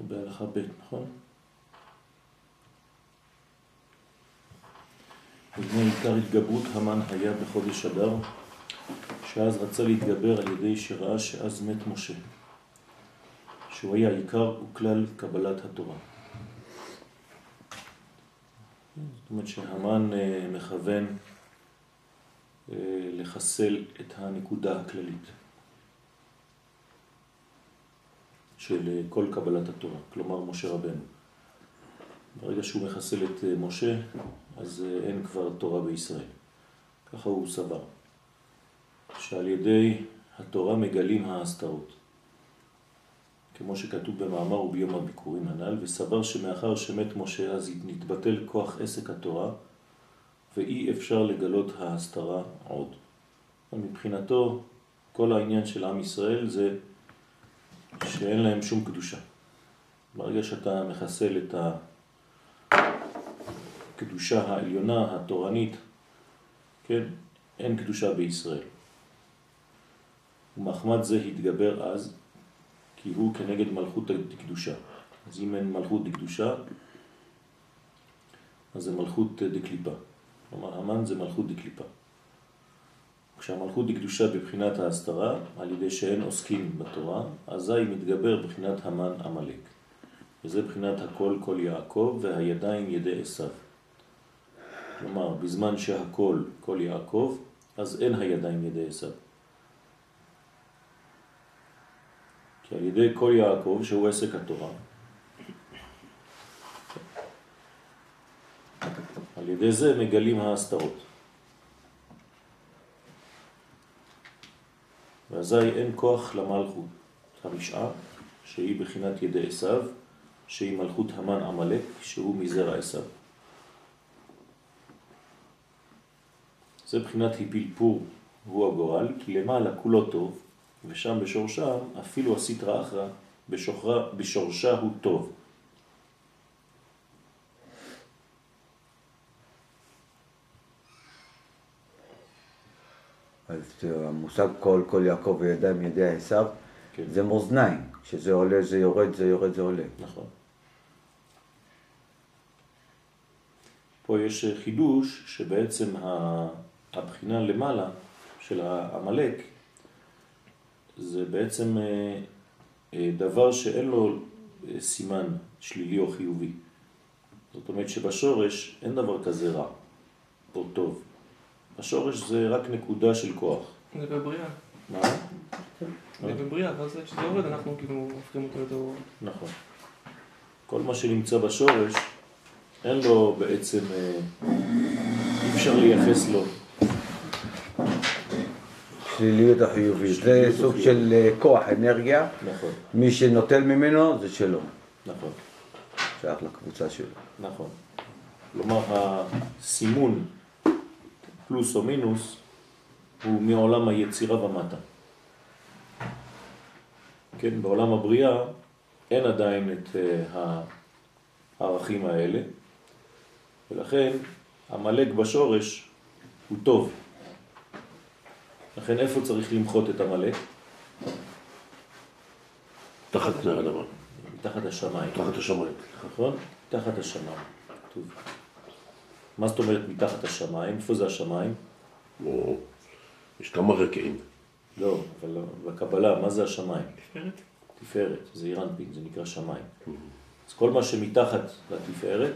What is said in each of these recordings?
אנחנו בהלכה ב', נכון? ובני עיקר התגברות המן היה בחודש אדר, שאז רצה להתגבר על ידי שראה שאז מת משה, שהוא היה עיקר וכלל קבלת התורה. זאת אומרת שהמן אה, מכוון אה, לחסל את הנקודה הכללית של אה, כל קבלת התורה, כלומר משה רבנו. ברגע שהוא מחסל את משה, אז אין כבר תורה בישראל. ככה הוא סבר, שעל ידי התורה מגלים ההסתרות. כמו שכתוב במאמר וביום הביקורים הנ"ל, וסבר שמאחר שמת משה אז נתבטל כוח עסק התורה, ואי אפשר לגלות ההסתרה עוד. מבחינתו, כל העניין של עם ישראל זה שאין להם שום קדושה. ברגע שאתה מחסל את הקדושה העליונה, התורנית, כן, אין קדושה בישראל. ומחמד זה התגבר אז כי הוא כנגד מלכות דקדושה. אז אם אין מלכות דקדושה, אז זה מלכות דקליפה. כלומר, המן זה מלכות דקליפה. כשהמלכות דקדושה בבחינת ההסתרה, על ידי שאין עוסקים בתורה, אזי מתגבר בבחינת המן עמלק. וזה בחינת הכל כל יעקב והידיים ידי עשיו. כלומר, בזמן שהכל כל יעקב, אז אין הידיים ידי עשיו. כי על ידי כל יעקב, שהוא עסק התורה, על ידי זה מגלים ההסתרות. ואזי אין כוח למלכות המשעה, שהיא בחינת ידי עשיו, שהיא מלכות המן עמלק, שהוא מזרע עשיו. זה בחינת היפלפור הוא הגורל, כי למעלה כולו טוב, ושם בשורשה אפילו הסטרא אחרא בשורשה הוא טוב. אז המושג כל, כל יעקב וידיים ידי עשיו, כן. זה מאזניים, כשזה עולה זה יורד, זה יורד זה עולה. נכון. פה יש חידוש שבעצם הבחינה למעלה של העמלק זה בעצם אה, אה, דבר שאין לו אה, סימן שלילי או חיובי. זאת אומרת שבשורש אין דבר כזה רע או טוב. השורש זה רק נקודה של כוח. זה בבריאה. מה? זה בבריאה, ואז כשזה יורד אנחנו כאילו הופכים אותו יותר... נכון. כל מה שנמצא בשורש, אין לו בעצם, אי אפשר לייחס לו השליליות החיובית. זה סוג של אה, כוח, אנרגיה. נכון. מי שנוטל ממנו זה שלו. נכון. שייך לקבוצה שלו. נכון. כלומר, הסימון פלוס או מינוס הוא מעולם היצירה ומטה. כן, בעולם הבריאה אין עדיין את אה, הערכים האלה, ולכן המלאק בשורש הוא טוב. לכן איפה צריך למחות את המלא? תחת פני האדמה. מתחת השמיים. תחת השמיים. נכון? תחת השמיים. טוב. מה זאת אומרת מתחת השמיים? איפה זה השמיים? או, יש כמה רקעים. לא, אבל לא, בקבלה, מה זה השמיים? תפארת. תפארת, זה אירנפין, זה נקרא שמיים. אז כל מה שמתחת לתפארת,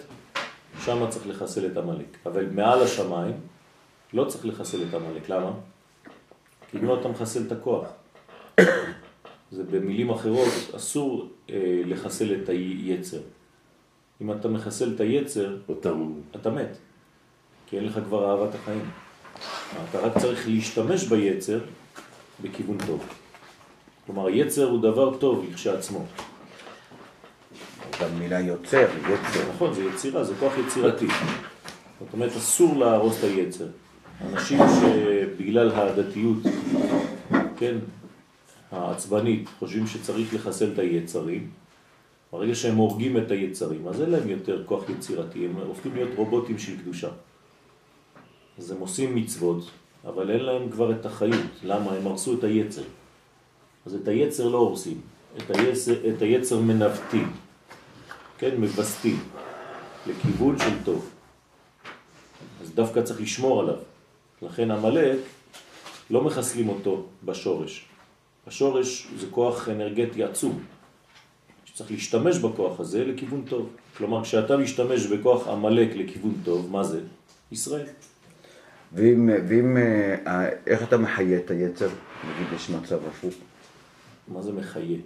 שם צריך לחסל את המלאק. אבל מעל השמיים לא צריך לחסל את המלאק. למה? כי אם לא אתה מחסל את הכוח. זה במילים אחרות, אסור אה, לחסל את היצר. אם אתה מחסל את היצר, אתה... אתה מת. כי אין לך כבר אהבת החיים. אתה רק צריך להשתמש ביצר בכיוון טוב. כלומר, יצר הוא דבר טוב לכשעצמו. גם מילה יוצר, יצר. נכון, זה יצירה, זה כוח יצירתי. זאת אומרת, אסור להרוס את היצר. אנשים שבגלל הדתיות, כן, העצבנית, חושבים שצריך לחסל את היצרים, ברגע שהם הורגים את היצרים, אז אין להם יותר כוח יצירתי, הם הופכים להיות רובוטים של קדושה. אז הם עושים מצוות, אבל אין להם כבר את החיות. למה? הם הרסו את היצר. אז את היצר לא הורסים, את היצר, את היצר מנווטים. כן, מבסטים, לכיוון של טוב. אז דווקא צריך לשמור עליו. לכן המלאק, לא מחסלים אותו בשורש. השורש זה כוח אנרגטי עצום. שצריך להשתמש בכוח הזה לכיוון טוב. כלומר, כשאתה משתמש בכוח המלאק לכיוון טוב, מה זה? ישראל. ואם, ואם אה, איך אתה מחיה את היצר? נגיד יש מצב הפוך. מה זה מחיה?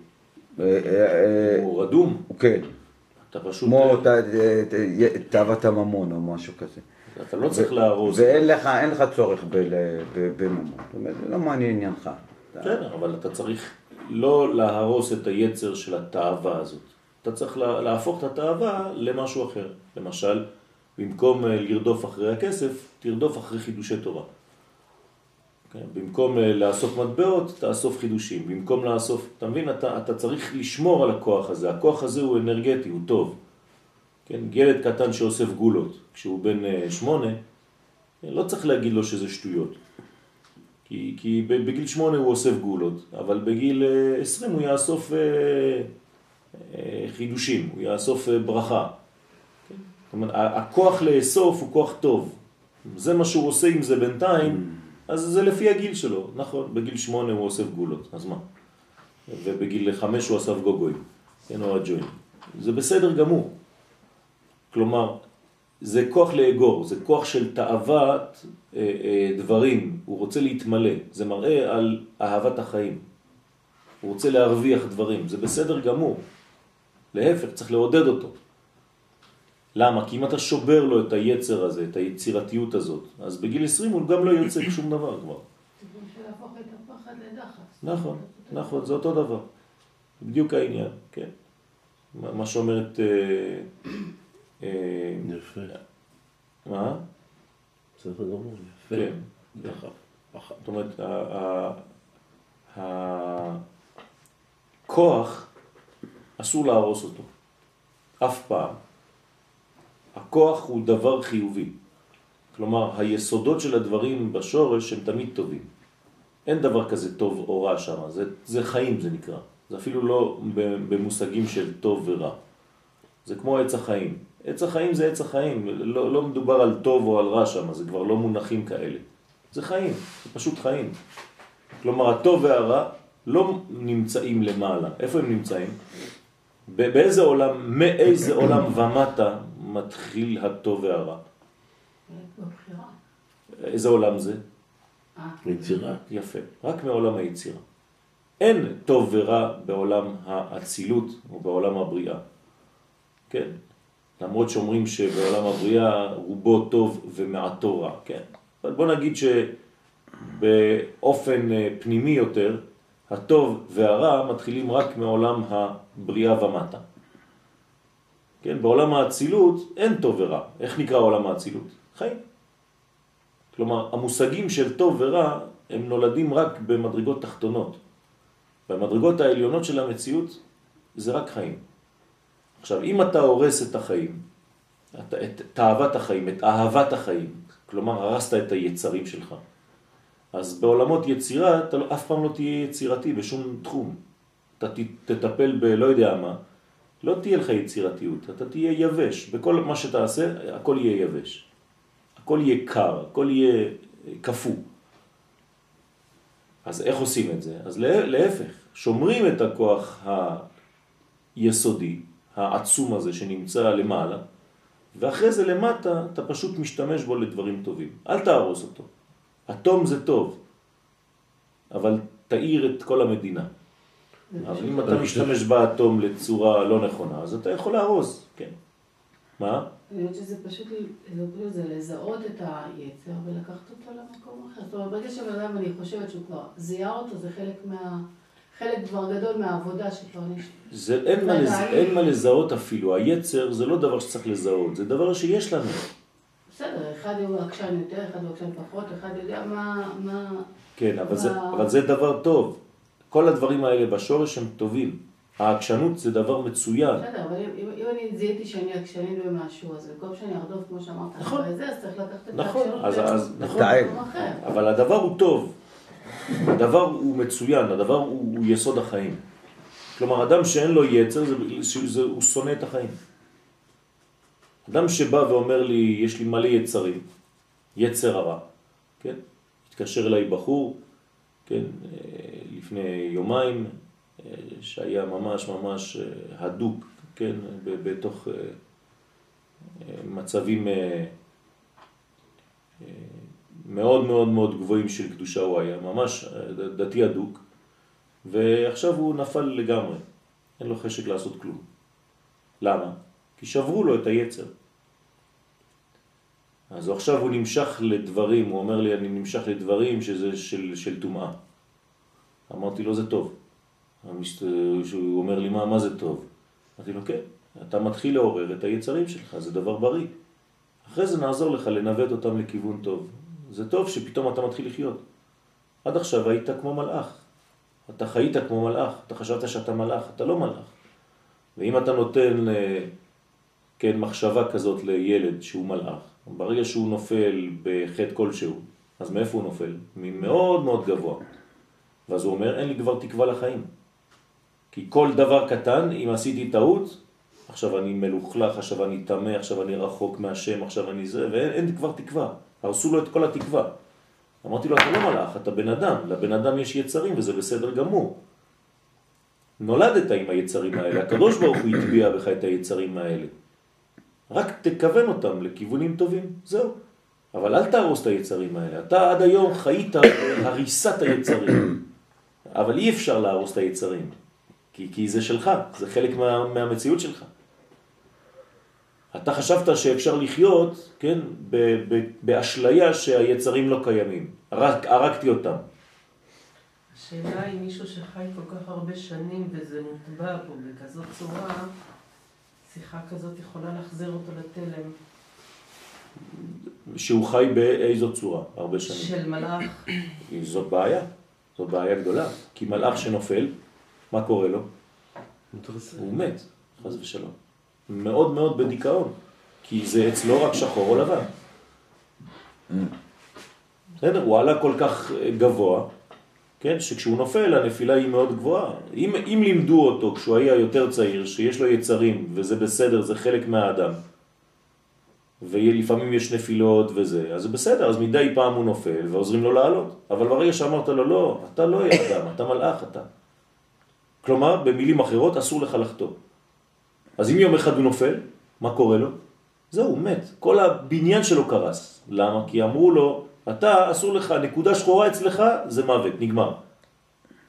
אה, אה, הוא רדום. כן. אתה פשוט... כמו תאוות הממון או משהו כזה. אתה לא צריך להרוס. ואין לך, אין לך צורך בממון. זאת אומרת, זה לא מעניין עניינך. כן, אבל אתה צריך לא להרוס את היצר של התאווה הזאת. אתה צריך להפוך את התאווה למשהו אחר. למשל, במקום אה, לרדוף אחרי הכסף, תרדוף אחרי חידושי תורה. כן? במקום אה, לאסוף מטבעות, תאסוף חידושים. במקום לאסוף, אתה מבין? אתה, אתה צריך לשמור על הכוח הזה. הכוח הזה הוא אנרגטי, הוא טוב. כן? ילד קטן שאוסף גולות, כשהוא בן אה, שמונה, לא צריך להגיד לו שזה שטויות. כי, כי בגיל שמונה הוא אוסף גולות, אבל בגיל עשרים הוא יאסוף חידושים, הוא יאסוף ברכה. זאת אומרת, הכוח לאסוף הוא כוח טוב. זה מה שהוא עושה עם זה בינתיים, אז זה לפי הגיל שלו. נכון, בגיל שמונה הוא אוסף גולות, אז מה? ובגיל חמש הוא אסף גוגויים, כן, או הג'וין. זה בסדר גמור. כלומר, זה כוח לאגור, זה כוח של תאוות אה, אה, דברים, הוא רוצה להתמלא, זה מראה על אהבת החיים. הוא רוצה להרוויח דברים, זה בסדר גמור. להפך, צריך לעודד אותו. למה? כי אם אתה שובר לו את היצר הזה, את היצירתיות הזאת, אז בגיל 20 הוא גם לא יוצא שום דבר כבר. נכון, נכון, זה אותו דבר. בדיוק העניין, כן. מה שאומרת... אה, אה, יפה. מה? בסדר גמור, יפה. כן. זאת אומרת, הכוח, אסור להרוס אותו. אף פעם. הכוח הוא דבר חיובי. כלומר, היסודות של הדברים בשורש הם תמיד טובים. אין דבר כזה טוב או רע שם, זה, זה חיים זה נקרא. זה אפילו לא במושגים של טוב ורע. זה כמו עץ החיים. עץ החיים זה עץ החיים, לא, לא מדובר על טוב או על רע שם, זה כבר לא מונחים כאלה. זה חיים, זה פשוט חיים. כלומר, הטוב והרע לא נמצאים למעלה. איפה הם נמצאים? באיזה עולם, מאיזה עולם ומטה מתחיל הטוב והרע? איזה עולם זה? יצירה. יפה, רק מעולם היצירה. אין טוב ורע בעולם האצילות או בעולם הבריאה. כן? למרות שאומרים שבעולם הבריאה רובו טוב ומעטו רע, כן? אבל בוא נגיד שבאופן אה, פנימי יותר, הטוב והרע מתחילים רק מעולם הבריאה ומטה. כן, בעולם האצילות אין טוב ורע. איך נקרא עולם האצילות? חיים. כלומר, המושגים של טוב ורע הם נולדים רק במדרגות תחתונות. במדרגות העליונות של המציאות זה רק חיים. עכשיו, אם אתה הורס את החיים, את, את תאוות החיים, את אהבת החיים, כלומר הרסת את היצרים שלך, אז בעולמות יצירה אתה לא, אף פעם לא תהיה יצירתי בשום תחום. אתה תטפל בלא יודע מה, לא תהיה לך יצירתיות, אתה תהיה יבש. בכל מה שתעשה, הכל יהיה יבש. הכל יהיה קר, הכל יהיה כפו. אז איך עושים את זה? אז להפך, שומרים את הכוח היסודי, העצום הזה שנמצא למעלה, ואחרי זה למטה אתה פשוט משתמש בו לדברים טובים. אל תהרוס אותו. אטום זה טוב, אבל תאיר את כל המדינה. אבל אם אתה משתמש באטום לצורה לא נכונה, אז אתה יכול להרוס, כן. מה? אני חושבת שזה פשוט, זה לזהות את היצר ולקחת אותו למקום אחר. זאת אומרת, ברגע שבן אדם, אני חושבת שהוא כבר זיהה אותו, זה חלק מה... חלק כבר גדול מהעבודה שכבר. זה אין מה, לז... אין מה לזהות אפילו. היצר זה לא דבר שצריך לזהות, זה דבר שיש לנו. בסדר, אחד הוא עקשן יותר, אחד הוא עקשן פחות, אחד יודע מה... מה... כן, אבל, מה... זה, אבל זה דבר טוב. כל הדברים האלה בשורש הם טובים. העקשנות זה דבר מצוין. בסדר, אבל אם, אם אני זיהיתי שאני עקשנית במשהו, אז במקום שאני ארדוף, כמו שאמרת, נכון. אחרי זה, אז צריך לקחת את נכון, העקשנות אז, אז, נכון. אחר. אבל הדבר הוא טוב. הדבר הוא מצוין, הדבר הוא, הוא יסוד החיים. כלומר, אדם שאין לו יצר, זה, זה, הוא שונא את החיים. אדם שבא ואומר לי, יש לי מלא יצרים, יצר הרע, כן? התקשר אליי בחור, כן, אה, לפני יומיים, אה, שהיה ממש ממש אה, הדוק, כן, בתוך מצבים מאוד מאוד מאוד גבוהים של קדושה הוא היה, ממש דתי הדוק, ועכשיו הוא נפל לגמרי, אין לו חשק לעשות כלום. למה? כי שברו לו את היצר. אז עכשיו הוא נמשך לדברים, הוא אומר לי, אני נמשך לדברים שזה של, של תומעה. אמרתי לו, זה טוב. הוא אומר לי, מה, מה זה טוב? אמרתי לו, כן, אתה מתחיל לעורר את היצרים שלך, זה דבר בריא. אחרי זה נעזור לך לנווט אותם לכיוון טוב. זה טוב שפתאום אתה מתחיל לחיות. עד עכשיו היית כמו מלאך. אתה חיית כמו מלאך, אתה חשבת שאתה מלאך, אתה לא מלאך. ואם אתה נותן אה, כן, מחשבה כזאת לילד שהוא מלאך, ברגע שהוא נופל בחטא כלשהו, אז מאיפה הוא נופל? ממאוד מאוד גבוה. ואז הוא אומר, אין לי כבר תקווה לחיים. כי כל דבר קטן, אם עשיתי טעות, עכשיו אני מלוכלך, עכשיו אני תמה, עכשיו אני רחוק מהשם, עכשיו אני זה, ואין כבר תקווה. הרסו לו את כל התקווה. אמרתי לו, אתה לא מלאך, אתה בן אדם, לבן אדם יש יצרים וזה בסדר גמור. נולדת עם היצרים האלה, הקדוש ברוך הוא הטביע בך את היצרים האלה. רק תכוון אותם לכיוונים טובים, זהו. אבל אל תהרוס את היצרים האלה. אתה עד היום חיית הריסת היצרים, אבל אי אפשר להרוס את היצרים, כי, כי זה שלך, זה חלק מה, מהמציאות שלך. אתה חשבת שאפשר לחיות, כן, באשליה שהיצרים לא קיימים. רק הרגתי אותם. השאלה היא מישהו שחי כל כך הרבה שנים וזה מוטבע פה בכזאת צורה, שיחה כזאת יכולה להחזיר אותו לתלם. שהוא חי באיזו צורה הרבה שנים? של מלאך. זאת בעיה, זאת בעיה גדולה. כי מלאך שנופל, מה קורה לו? הוא מת, חז ושלום. מאוד מאוד בדיכאון, כי זה אצלו רק שחור או לבן. בסדר, הוא עלה כל כך גבוה, כן, שכשהוא נופל הנפילה היא מאוד גבוהה. אם, אם לימדו אותו כשהוא היה יותר צעיר, שיש לו יצרים וזה בסדר, זה חלק מהאדם, ולפעמים יש נפילות וזה, אז זה בסדר, אז מדי פעם הוא נופל ועוזרים לו לעלות. אבל ברגע שאמרת לו, לא, אתה לא אדם, אתה מלאך אתה. כלומר, במילים אחרות, אסור לך לחטוא. אז אם יום אחד הוא נופל, מה קורה לו? זהו, מת. כל הבניין שלו קרס. למה? כי אמרו לו, אתה, אסור לך, נקודה שחורה אצלך, זה מוות, נגמר.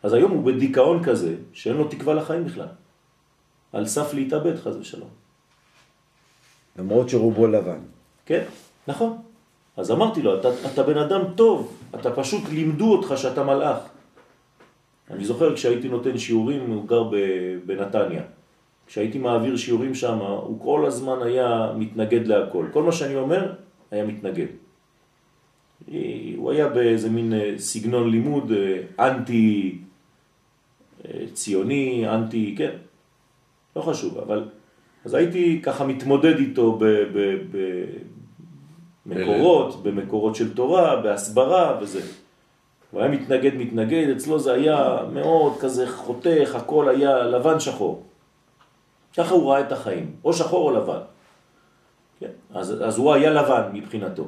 אז היום הוא בדיכאון כזה, שאין לו תקווה לחיים בכלל. על סף להתאבד, חז ושלום. למרות שרובו לבן. כן, נכון. אז אמרתי לו, אתה, אתה בן אדם טוב, אתה פשוט לימדו אותך שאתה מלאך. אני זוכר כשהייתי נותן שיעורים, הוא גר בנתניה. כשהייתי מעביר שיעורים שם, הוא כל הזמן היה מתנגד להכל. כל מה שאני אומר, היה מתנגד. הוא היה באיזה מין אה, סגנון לימוד אה, אנטי אה, ציוני, אנטי, כן, לא חשוב, אבל אז הייתי ככה מתמודד איתו במקורות, במקורות של תורה, בהסברה וזה. הוא היה מתנגד, מתנגד, אצלו זה היה מאוד כזה חותך, הכל היה לבן שחור. ככה הוא ראה את החיים, או שחור או לבן. כן? אז, אז הוא היה לבן מבחינתו.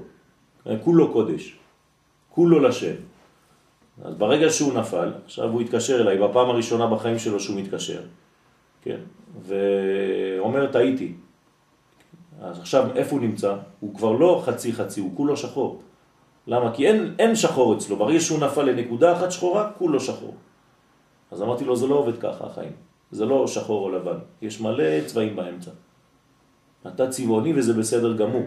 כולו קודש, כולו לשם. אז ברגע שהוא נפל, עכשיו הוא התקשר אליי, בפעם הראשונה בחיים שלו שהוא מתקשר, כן, ואומר טעיתי. אז עכשיו איפה הוא נמצא? הוא כבר לא חצי חצי, הוא כולו שחור. למה? כי אין, אין שחור אצלו, ברגע שהוא נפל לנקודה אחת שחורה, כולו שחור. אז אמרתי לו, זה לא עובד ככה החיים, זה לא שחור או לבן, יש מלא צבעים באמצע. אתה צבעוני וזה בסדר גמור.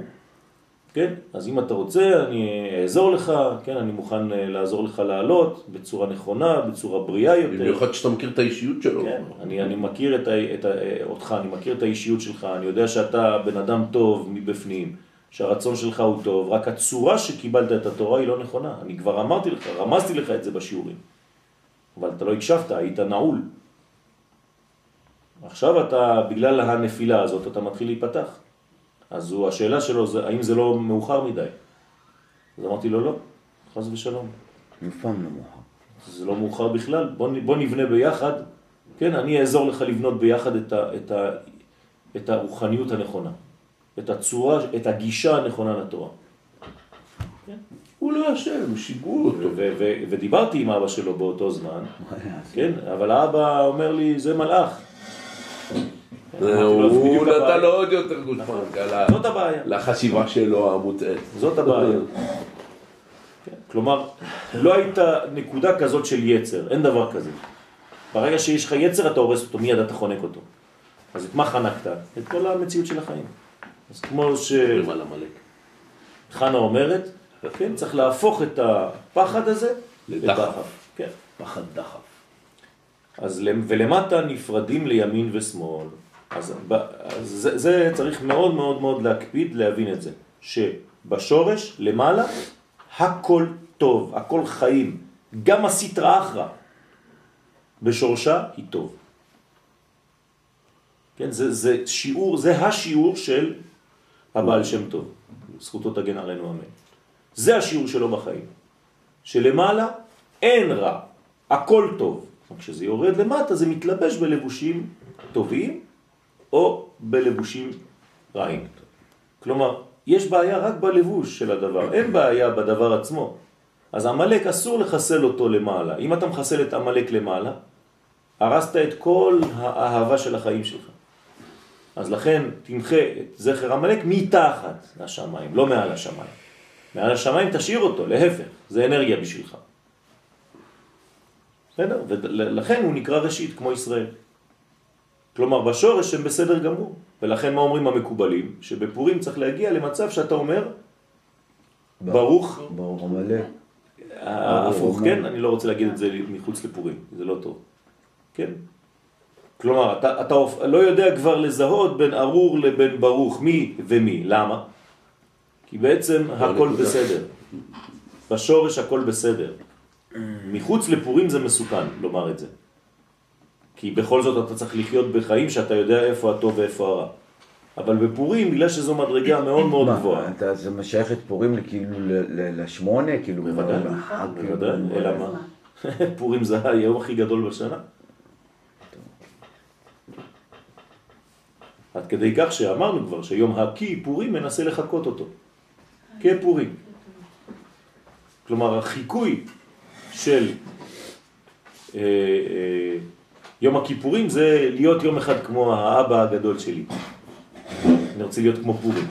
כן? אז אם אתה רוצה, אני אעזור לך, כן? אני מוכן אה, לעזור לך לעלות בצורה נכונה, בצורה בריאה יותר. במיוחד שאתה מכיר את האישיות שלו. כן, אני, אני מכיר את, את, אותך, אני מכיר את האישיות שלך, אני יודע שאתה בן אדם טוב מבפנים, שהרצון שלך הוא טוב, רק הצורה שקיבלת את התורה היא לא נכונה. אני כבר אמרתי לך, רמזתי לך את זה בשיעורים. אבל אתה לא הקשבת, היית נעול. עכשיו אתה, בגלל הנפילה הזאת, אתה מתחיל להיפתח. אז הוא, השאלה שלו זה, האם זה לא מאוחר מדי? אז אמרתי לו, לא, חס ושלום. לפעמים לא מאוחר. זה לא מאוחר בכלל, בוא, בוא נבנה ביחד, כן, אני אעזור לך לבנות ביחד את, ה, את, ה, את הרוחניות הנכונה. את הצורה, את הגישה הנכונה לתורה. הוא לא אשם, שיגעו אותו. ודיברתי עם אבא שלו באותו זמן, כן, אבל האבא אומר לי, זה מלאך. הוא נתן לו עוד יותר גושפנקה נכון. לחשיבה שלו המוטעית. זאת הבעיה. כן, כלומר, לא הייתה נקודה כזאת של יצר, אין דבר כזה. ברגע שיש לך יצר אתה הורס אותו, מיד אתה חונק אותו. אז את מה חנקת? את כל המציאות של החיים. אז כמו ש... חנה אומרת, כן, צריך להפוך את הפחד הזה לדחף. כן. פחד דחף. אז ולמטה נפרדים לימין ושמאל. אז, אז זה, זה צריך מאוד מאוד מאוד להקפיד להבין את זה, שבשורש למעלה הכל טוב, הכל חיים, גם הסטרה אחרא בשורשה היא טוב. כן, זה, זה שיעור, זה השיעור של הבעל שם טוב, זכותו תגן עלינו אמן. זה השיעור שלו בחיים, שלמעלה אין רע, הכל טוב. כשזה יורד למטה זה מתלבש בלבושים טובים או בלבושים רעים. כלומר, יש בעיה רק בלבוש של הדבר, אין בעיה בדבר עצמו. אז המלאק אסור לחסל אותו למעלה. אם אתה מחסל את המלאק למעלה, הרסת את כל האהבה של החיים שלך. אז לכן תמחה את זכר המלאק מתחת לשמיים, לא מעל השמיים. מעל השמיים תשאיר אותו, להפך, זה אנרגיה בשבילך. בסדר? ולכן הוא נקרא ראשית, כמו ישראל. כלומר, בשורש הם בסדר גמור. ולכן מה אומרים המקובלים? שבפורים צריך להגיע למצב שאתה אומר, ברוך... ברוך המלא. הפוך, כן? אני לא רוצה להגיד את זה מחוץ לפורים, זה לא טוב. כן? כלומר, אתה, אתה לא יודע כבר לזהות בין ארור לבין ברוך, מי ומי. למה? כי בעצם הכל בסדר. בשורש הכל בסדר. מחוץ לפורים זה מסוכן לומר את זה. כי בכל זאת אתה צריך לחיות בחיים שאתה יודע איפה הטוב ואיפה הרע. אבל בפורים, בגלל שזו מדרגה מאוד מאוד גבוהה. אתה זה משייך את פורים כאילו לשמונה? כאילו... בוודאי, בוודאי, אלא מה? פורים זה היום הכי גדול בשנה. עד כדי כך שאמרנו כבר שיום הכי פורים מנסה לחכות אותו. כפורים. כלומר, החיקוי של אה, אה, יום הכיפורים זה להיות יום אחד כמו האבא הגדול שלי. אני רוצה להיות כמו פורים.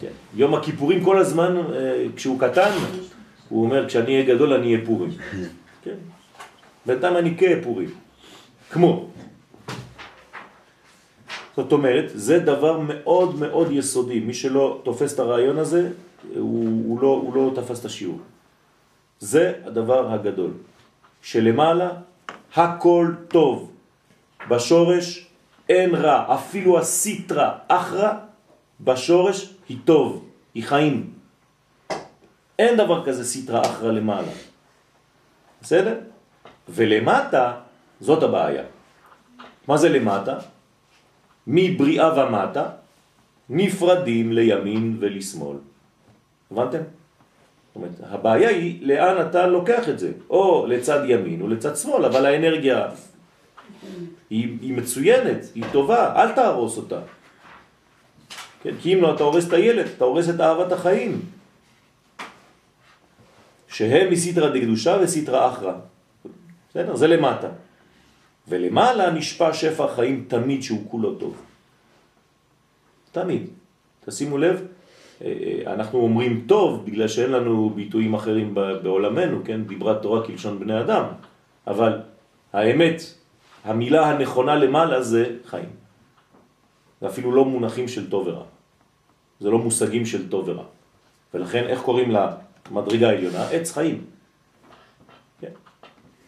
כן. יום הכיפורים כל הזמן, אה, כשהוא קטן, הוא אומר, כשאני אהיה גדול אני אהיה פורים. כן. בינתיים אני כפורים. כמו. זאת אומרת, זה דבר מאוד מאוד יסודי. מי שלא תופס את הרעיון הזה, הוא, הוא, לא, הוא לא תפס את השיעור. זה הדבר הגדול. שלמעלה הכל טוב. בשורש אין רע, אפילו הסיטרה אחרא בשורש היא טוב, היא חיים. אין דבר כזה סיטרה אחרא למעלה. בסדר? ולמטה, זאת הבעיה. מה זה למטה? מבריאה ומטה נפרדים לימין ולשמאל. הבנתם? זאת אומרת, הבעיה היא לאן אתה לוקח את זה, או לצד ימין או לצד שמאל, אבל האנרגיה היא, היא מצוינת, היא טובה, אל תהרוס אותה. כן? כי אם לא, אתה הורס את הילד, אתה הורס את אהבת החיים. שהם מסיטרא דקדושה וסיטרא אחרא. בסדר? זה למטה. ולמעלה נשפע שפע חיים תמיד שהוא כולו טוב. תמיד. תשימו לב, אנחנו אומרים טוב בגלל שאין לנו ביטויים אחרים בעולמנו, כן? דיברת תורה כלשון בני אדם, אבל האמת, המילה הנכונה למעלה זה חיים. זה אפילו לא מונחים של טוב ורע. זה לא מושגים של טוב ורע. ולכן איך קוראים למדרגה העליונה? עץ חיים. כן.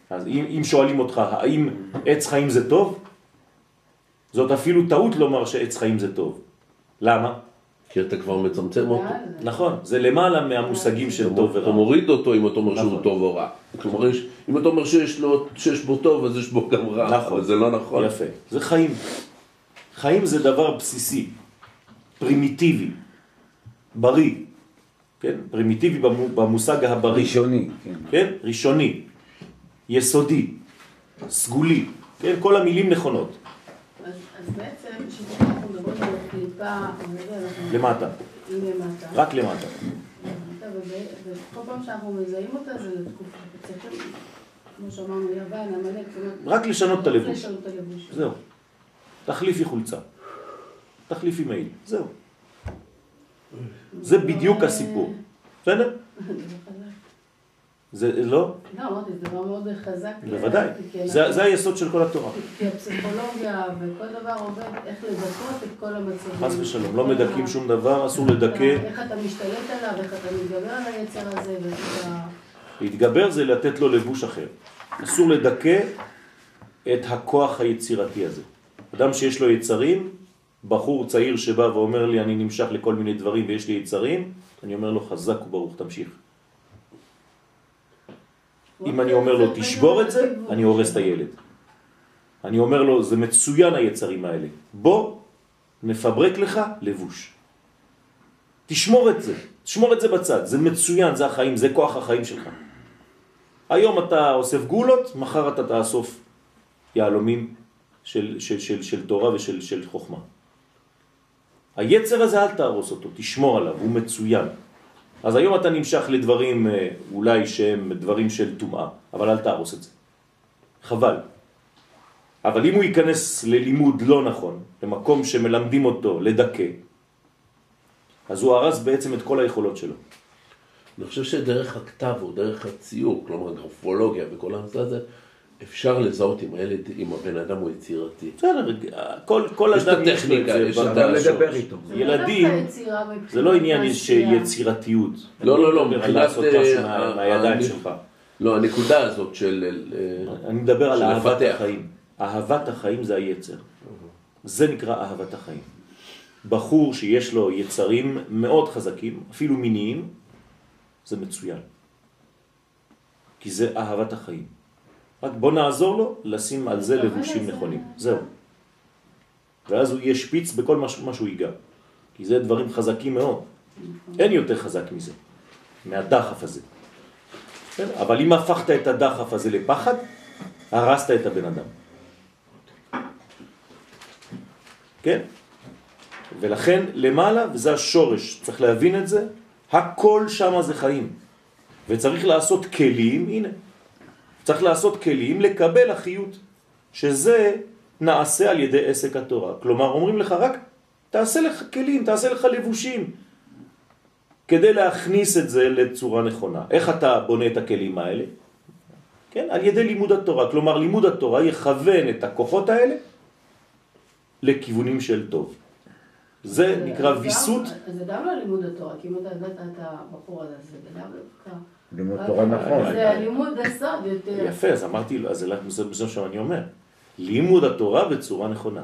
אז אם, אם שואלים אותך, האם עץ חיים זה טוב? זאת אפילו טעות לומר שעץ חיים זה טוב. למה? כי אתה כבר מצמצם אותו. נכון, זה למעלה מהמושגים של טוב ורע. אתה מוריד אותו אם אתה אומר שהוא נכון. טוב או רע. כלומר, אם אתה אומר שיש בו טוב, אז יש בו גם רע, נכון. זה לא נכון. יפה, זה חיים. חיים זה דבר בסיסי, פרימיטיבי, בריא. כן? פרימיטיבי במושג הבריא. ראשוני. כן, כן? ראשוני, יסודי, סגולי. כן? כל המילים נכונות. אז, אז בעצם, למטה. רק למטה. וכל פעם שאנחנו מזהים אותה זה לתקופה. כמו שאמרנו, יוון, עמלק, רק לשנות את הלבוש. זהו. תחליפי חולצה. תחליפי מעיל. זהו. זה בדיוק הסיפור. בסדר? זה לא? לא, אמרתי, זה דבר מאוד חזק. בוודאי. זה היסוד של כל התורה. כי הפסיכולוגיה וכל דבר עובד, איך לדכות את כל המצבים. חס ושלום, לא מדכאים שום דבר, אסור לדכא. איך אתה משתלט עליו, איך אתה מתגבר על היצר הזה, ואיך אתה... להתגבר זה לתת לו לבוש אחר. אסור לדכא את הכוח היצירתי הזה. אדם שיש לו יצרים, בחור צעיר שבא ואומר לי אני נמשך לכל מיני דברים ויש לי יצרים, אני אומר לו חזק וברוך, תמשיך. אם אני אומר לו תשבור את זה, אני הורס את הילד. אני אומר לו זה מצוין היצרים האלה, בוא נפברק לך לבוש. תשמור את זה, תשמור את זה בצד, זה מצוין, זה החיים, זה כוח החיים שלך. היום אתה אוסף גולות, מחר אתה תאסוף יהלומים של, של, של, של תורה ושל של חוכמה. היצר הזה אל תהרוס אותו, תשמור עליו, הוא מצוין. אז היום אתה נמשך לדברים אה, אולי שהם דברים של טומאה, אבל אל תהרוס את זה. חבל. אבל אם הוא ייכנס ללימוד לא נכון, למקום שמלמדים אותו לדכא, אז הוא הרס בעצם את כל היכולות שלו. אני חושב שדרך הכתב או דרך הציור, כלומר גרפולוגיה וכל הנושא הזה, אפשר לזהות אם הילד, אם הבן אדם הוא יצירתי. בסדר, כל, כל אדם יש לו את זה, יש אפשר לדבר איתו. ילדים, זה לא עניין של יצירתיות. לא, לא, לא, מבחינת אה, מהידיים שלך. לא, הנקודה הזאת של... אה, אני מדבר על אהבת החיים. אהבת החיים זה היצר. זה נקרא אהבת החיים. בחור שיש לו יצרים מאוד חזקים, אפילו מיניים, זה מצוין. כי זה אהבת החיים. רק בוא נעזור לו לשים על זה לבושים נכונים. זהו. ואז הוא יהיה שפיץ בכל מה שהוא ייגע. כי זה דברים חזקים מאוד. אין יותר חזק מזה, מהדחף הזה. אבל אם הפכת את הדחף הזה לפחד, הרסת את הבן אדם. כן? ולכן למעלה, וזה השורש, צריך להבין את זה, הכל שם זה חיים. וצריך לעשות כלים, הנה, צריך לעשות כלים לקבל החיות, שזה נעשה על ידי עסק התורה. כלומר, אומרים לך רק, תעשה לך כלים, תעשה לך לבושים, כדי להכניס את זה לצורה נכונה. איך אתה בונה את הכלים האלה? כן, על ידי לימוד התורה. כלומר, לימוד התורה יכוון את הכוחות האלה לכיוונים של טוב. זה נקרא ויסות. זה גם לא לימוד התורה, כי אם אתה יודעת את הבחור הזה, זה גם לא... לימוד תורה נכון. זה לימוד הסוד יותר. יפה, אז אמרתי אז זה מה שאני אומר. לימוד התורה בצורה נכונה.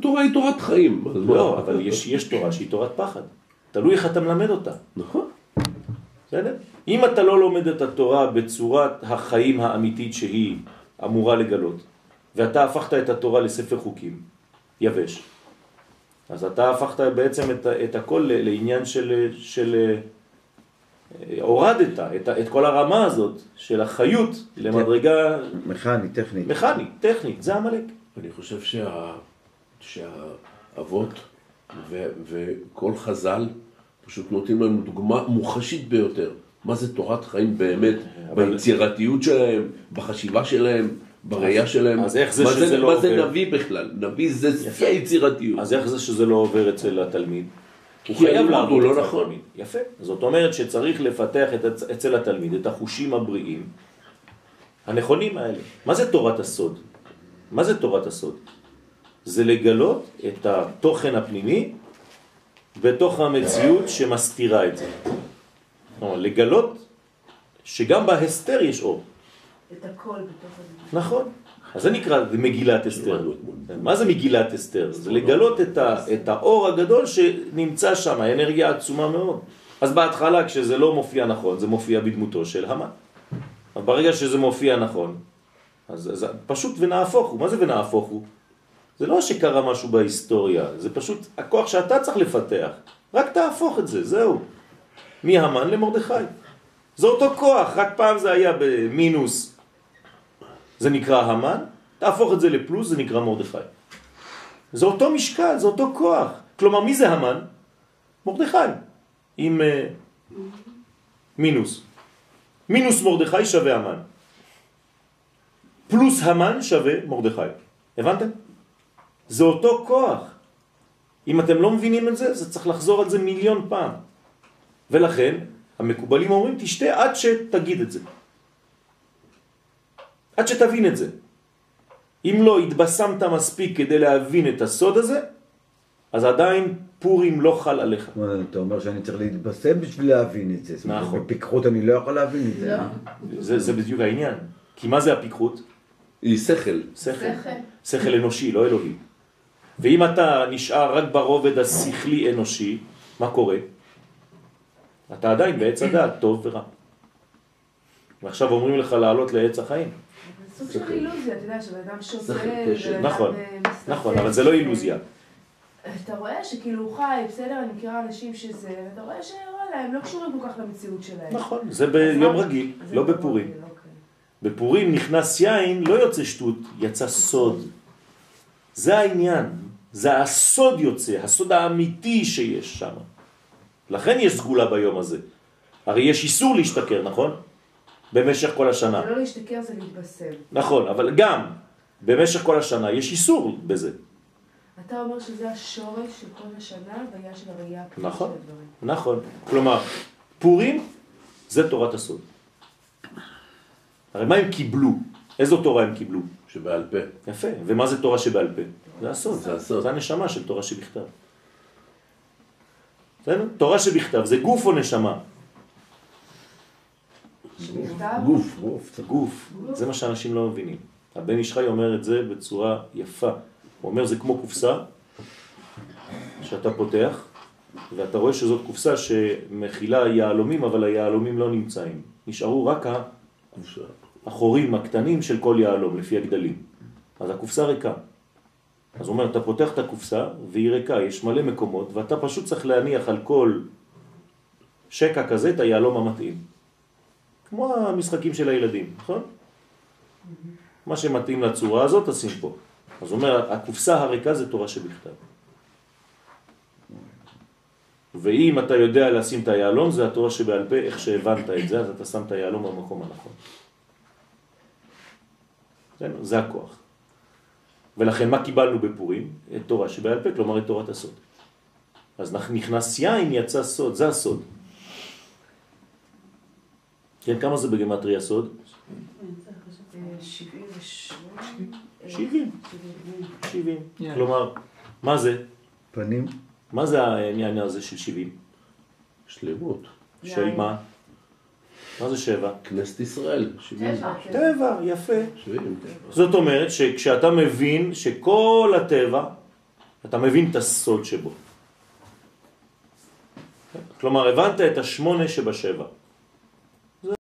תורה היא תורת חיים. לא, אבל יש תורה שהיא תורת פחד. תלוי איך אתה מלמד אותה. נכון. בסדר? אם אתה לא לומד את התורה בצורת החיים האמיתית שהיא אמורה לגלות, ואתה הפכת את התורה לספר חוקים, יבש, אז אתה הפכת בעצם את, את הכל לעניין של, של הורדת את, את כל הרמה הזאת של החיות למדרגה... מכנית, טכנית. מכנית, טכנית, זה המלאק. אני חושב שה, שהאבות ו, וכל חז"ל פשוט נותנים לנו דוגמה מוחשית ביותר. מה זה תורת חיים באמת, אבל... ביצירתיות שלהם, בחשיבה שלהם, בראייה שלהם. אז איך זה שזה זה, לא מה עובר? מה זה נביא בכלל? נביא זה שיא היצירתיות. אז איך זה שזה לא עובר אצל התלמיד? הוא חייב לעבור, לא נכון. התלמיד. יפה. זאת אומרת שצריך לפתח את, אצל התלמיד את החושים הבריאים הנכונים האלה. מה זה תורת הסוד? מה זה תורת הסוד? זה לגלות את התוכן הפנימי בתוך המציאות שמסתירה את זה. כלומר, לגלות שגם בהסתר יש אור. את הכל בתוך הדבר. נכון. אז זה נקרא מגילת אסתר. מה זה מגילת אסתר? זה לגלות את, ה, את האור הגדול שנמצא שם, האנרגיה עצומה מאוד. אז בהתחלה כשזה לא מופיע נכון, זה מופיע בדמותו של המן. אבל ברגע שזה מופיע נכון, אז, אז פשוט ונהפוך הוא. מה זה ונהפוך הוא? זה לא שקרה משהו בהיסטוריה, זה פשוט הכוח שאתה צריך לפתח. רק תהפוך את זה, זהו. מהמן למרדכי. זה אותו כוח, רק פעם זה היה במינוס זה נקרא המן, תהפוך את זה לפלוס, זה נקרא מרדכי. זה אותו משקל, זה אותו כוח. כלומר, מי זה המן? מרדכי, עם uh, מינוס. מינוס מרדכי שווה המן. פלוס המן שווה מרדכי. הבנתם? זה אותו כוח. אם אתם לא מבינים את זה, זה צריך לחזור על זה מיליון פעם. ולכן, המקובלים אומרים, תשתה עד שתגיד את זה. עד שתבין את זה. אם לא התבשמת מספיק כדי להבין את הסוד הזה, אז עדיין פורים לא חל עליך. אתה אומר שאני צריך להתבשם בשביל להבין את זה. נכון. בפיקחות אני לא יכול להבין את זה. לא. זה, זה בדיוק העניין. כי מה זה הפיקחות? היא שכל. שכל. שכל אנושי, לא אלוהי. ואם אתה נשאר רק ברובד השכלי אנושי, מה קורה? אתה עדיין בעץ הדעת, טוב ורע. ועכשיו אומרים לך לעלות לעץ החיים. סוג של אילוזיה, אתה יודע, שבן אדם קשר. נכון, נכון, אבל זה לא אילוזיה. אתה רואה שכאילו הוא חי, בסדר, אני מכירה אנשים שזה, ואתה רואה שוואלה, הם לא קשורים כל כך למציאות שלהם. נכון, זה ביום רגיל, לא בפורים. אוקיי. בפורים נכנס יין, לא יוצא שטות, יצא סוד. זה העניין, זה הסוד יוצא, הסוד האמיתי שיש שם. לכן יש סגולה ביום הזה. הרי יש איסור להשתכר, נכון? במשך כל השנה. זה לא להשתכר, זה להתבשם. נכון, אבל גם במשך כל השנה יש איסור בזה. אתה אומר שזה השורש של כל השנה, בעיה של הראייה הפנימית נכון. של הדברים. נכון. כלומר, פורים זה תורת הסוד. הרי מה הם קיבלו? איזו תורה הם קיבלו? שבעל פה. יפה. ומה זה תורה שבעל פה? זה הסוד. זה הסוד. זה הנשמה של תורה שבכתב. תורה שבכתב זה גוף או נשמה? גוף. גוף. גוף. זה מה שאנשים לא מבינים. הבן איש חי אומר את זה בצורה יפה. הוא אומר זה כמו קופסה שאתה פותח ואתה רואה שזאת קופסה שמכילה יהלומים אבל היהלומים לא נמצאים. נשארו רק. החורים הקטנים של כל יהלום לפי הגדלים. אז הקופסה ריקה. אז הוא אומר, אתה פותח את הקופסה והיא ריקה, יש מלא מקומות, ואתה פשוט צריך להניח על כל שקע כזה את היהלום המתאים. כמו המשחקים של הילדים, נכון? מה שמתאים לצורה הזאת, תשים פה. אז אומר, הקופסה הריקה זה תורה שבכתב. ואם אתה יודע לשים את היהלום, זה התורה שבעל פה, איך שהבנת את זה, אז אתה שם את היהלום במקום הנכון. זה הכוח. ולכן מה קיבלנו בפורים? את תורה שבעל פה, כלומר את תורת הסוד. אז נכנס יין, יצא סוד, זה הסוד. כן, כמה זה בגמטריה סוד? 78. אה, 70. 70. יין. כלומר, מה זה? פנים. מה זה העניין הזה של 70? שלמות. של. מה? מה זה שבע? כנסת ישראל. שבעים. טבע. טבע, יפה. שבעים. זאת אומרת שכשאתה מבין שכל הטבע, אתה מבין את הסוד שבו. כלומר, הבנת את השמונה שבשבע.